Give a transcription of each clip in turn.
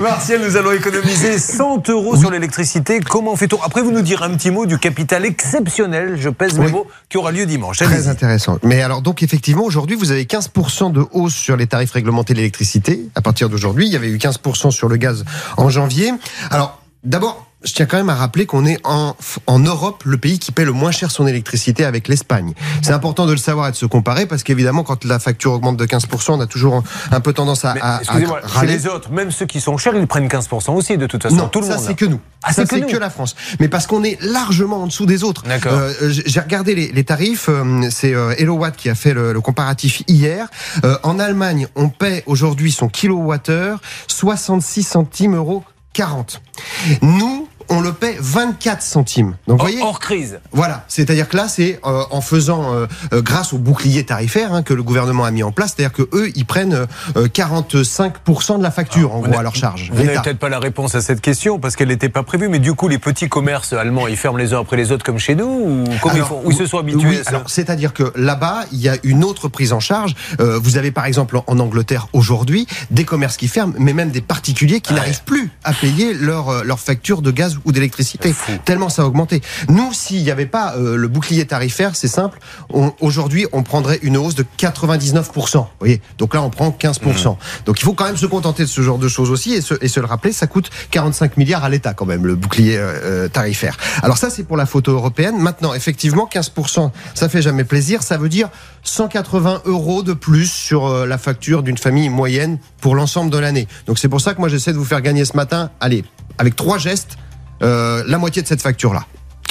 Martial, nous allons économiser 100 euros sur l'électricité. Comment fait-on? Après, vous nous direz un petit mot du capital exceptionnel, je pèse mes mots, qui aura lieu dimanche. Très intéressant. Mais alors, donc, effectivement, aujourd'hui, vous avez 15% de hausse sur les tarifs réglementés de l'électricité. À partir d'aujourd'hui, il y avait eu 15% sur le gaz en janvier. Alors, d'abord, je tiens quand même à rappeler qu'on est en, en Europe le pays qui paie le moins cher son électricité avec l'Espagne. C'est important de le savoir et de se comparer parce qu'évidemment, quand la facture augmente de 15%, on a toujours un peu tendance à, à, Excusez-moi, chez les autres, même ceux qui sont chers, ils prennent 15% aussi de toute façon. Non, tout le ça c'est que nous. Ah, ça c'est que que la France. Mais parce qu'on est largement en dessous des autres. D'accord. Euh, J'ai regardé les, les tarifs. euh, C'est euh, HelloWatt qui a fait le, le comparatif hier. Euh, en Allemagne, on paie aujourd'hui son kilowattheure 66 centimes euros 40. Nous, on le paie 24 centimes. Donc, vous voyez, hors crise. voilà, c'est-à-dire que là, c'est euh, en faisant, euh, euh, grâce au bouclier tarifaire hein, que le gouvernement a mis en place, c'est-à-dire que eux, ils prennent euh, 45% de la facture, en gros, à leur charge. Vous n'avez peut-être pas la réponse à cette question parce qu'elle n'était pas prévue, mais du coup, les petits commerces allemands, ils ferment les uns après les autres comme chez nous ou comment ils font Ou ils se sont habitués oui, à ça alors c'est-à-dire que là-bas, il y a une autre prise en charge. Euh, vous avez par exemple en, Angleterre aujourd'hui des commerces qui ferment, mais même des particuliers qui n'arrivent plus à payer leur euh, leur facture de gaz ou d'électricité. Tellement ça a augmenté. Nous, s'il n'y avait pas euh, le bouclier tarifaire, c'est simple. Aujourd'hui, on prendrait une hausse de 99%. Vous voyez? Donc là, on prend 15%. Donc il faut quand même se contenter de ce genre de choses aussi et se, et se le rappeler. Ça coûte 45 milliards à l'État quand même le bouclier euh, euh, tarifaire. Alors ça, c'est pour la photo européenne. Maintenant, effectivement, 15%, ça fait jamais plaisir. Ça veut dire 180 euros de plus sur euh, la facture d'une famille moyenne pour l'ensemble de l'année. Donc c'est pour ça que moi j'essaie de vous faire gagner ce matin, allez, avec trois gestes, la moitié de cette facture-là.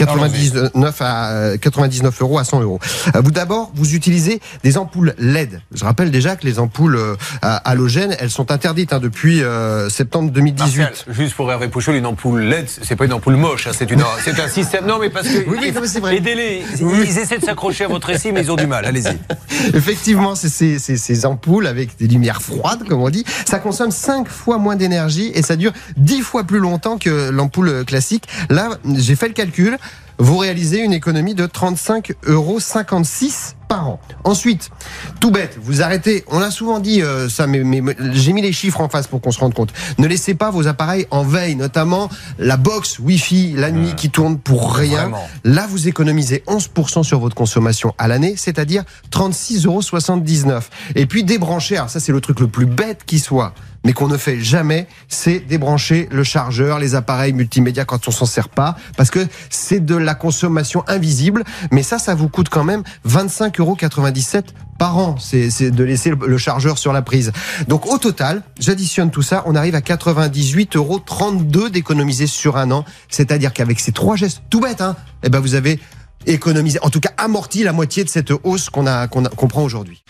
99 à euh, 99 euros à 100 euros. Euh, Vous d'abord, vous utilisez des ampoules LED. Je rappelle déjà que les ampoules euh, halogènes, elles sont interdites hein, depuis euh, septembre 2018. Martial, juste pour Hervé Pouchol, une ampoule LED, c'est pas une ampoule moche, hein, c'est une, c'est un système. Non, mais parce que Oui, oui, c'est vrai. aidez-les. Ils, ils essaient de s'accrocher à votre récit, mais ils ont du mal. Allez-y. Effectivement, c'est ces, ces- ces ampoules avec des lumières froides, comme on dit. Ça consomme 5 fois moins d'énergie et ça dure 10 fois plus longtemps que l'ampoule classique. Là, j'ai fait le calcul. Vous réalisez une économie de 35,56 euros par an. Ensuite, tout bête, vous arrêtez. On a souvent dit euh, ça, mais, j'ai mis les chiffres en face pour qu'on se rende compte. Ne laissez pas vos appareils en veille, notamment la box Wi-Fi la nuit qui tourne pour rien. Vraiment. Là, vous économisez 11% sur votre consommation à l'année, c'est-à-dire 36,79 euros. Et puis débrancher, alors ça c'est le truc le plus bête qui soit, mais qu'on ne fait jamais, c'est débrancher le chargeur, les appareils multimédia quand on s'en sert pas, parce que c'est de la consommation invisible. Mais ça, ça vous coûte quand même 25,97 euros par an. C'est de laisser le- chargeur sur la prise. Donc au total, j'additionne tout ça, on arrive à 98,32 euros d'économiser sur un an. C'est-à-dire qu'avec ces trois gestes, tout bête, hein, eh ben vous avez économisé, en tout cas amorti la moitié de cette hausse qu'on a qu'on qu'on prend aujourd'hui.